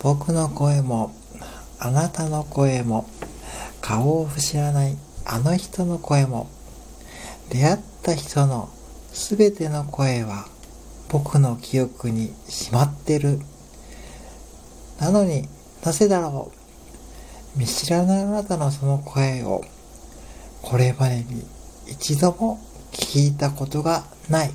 僕の声もあなたの声も顔を知らないあの人の声も出会った人のすべての声は僕の記憶にしまってる。なのになぜだろう見知らないあなたのその声をこれまでに一度も聞いたことがない。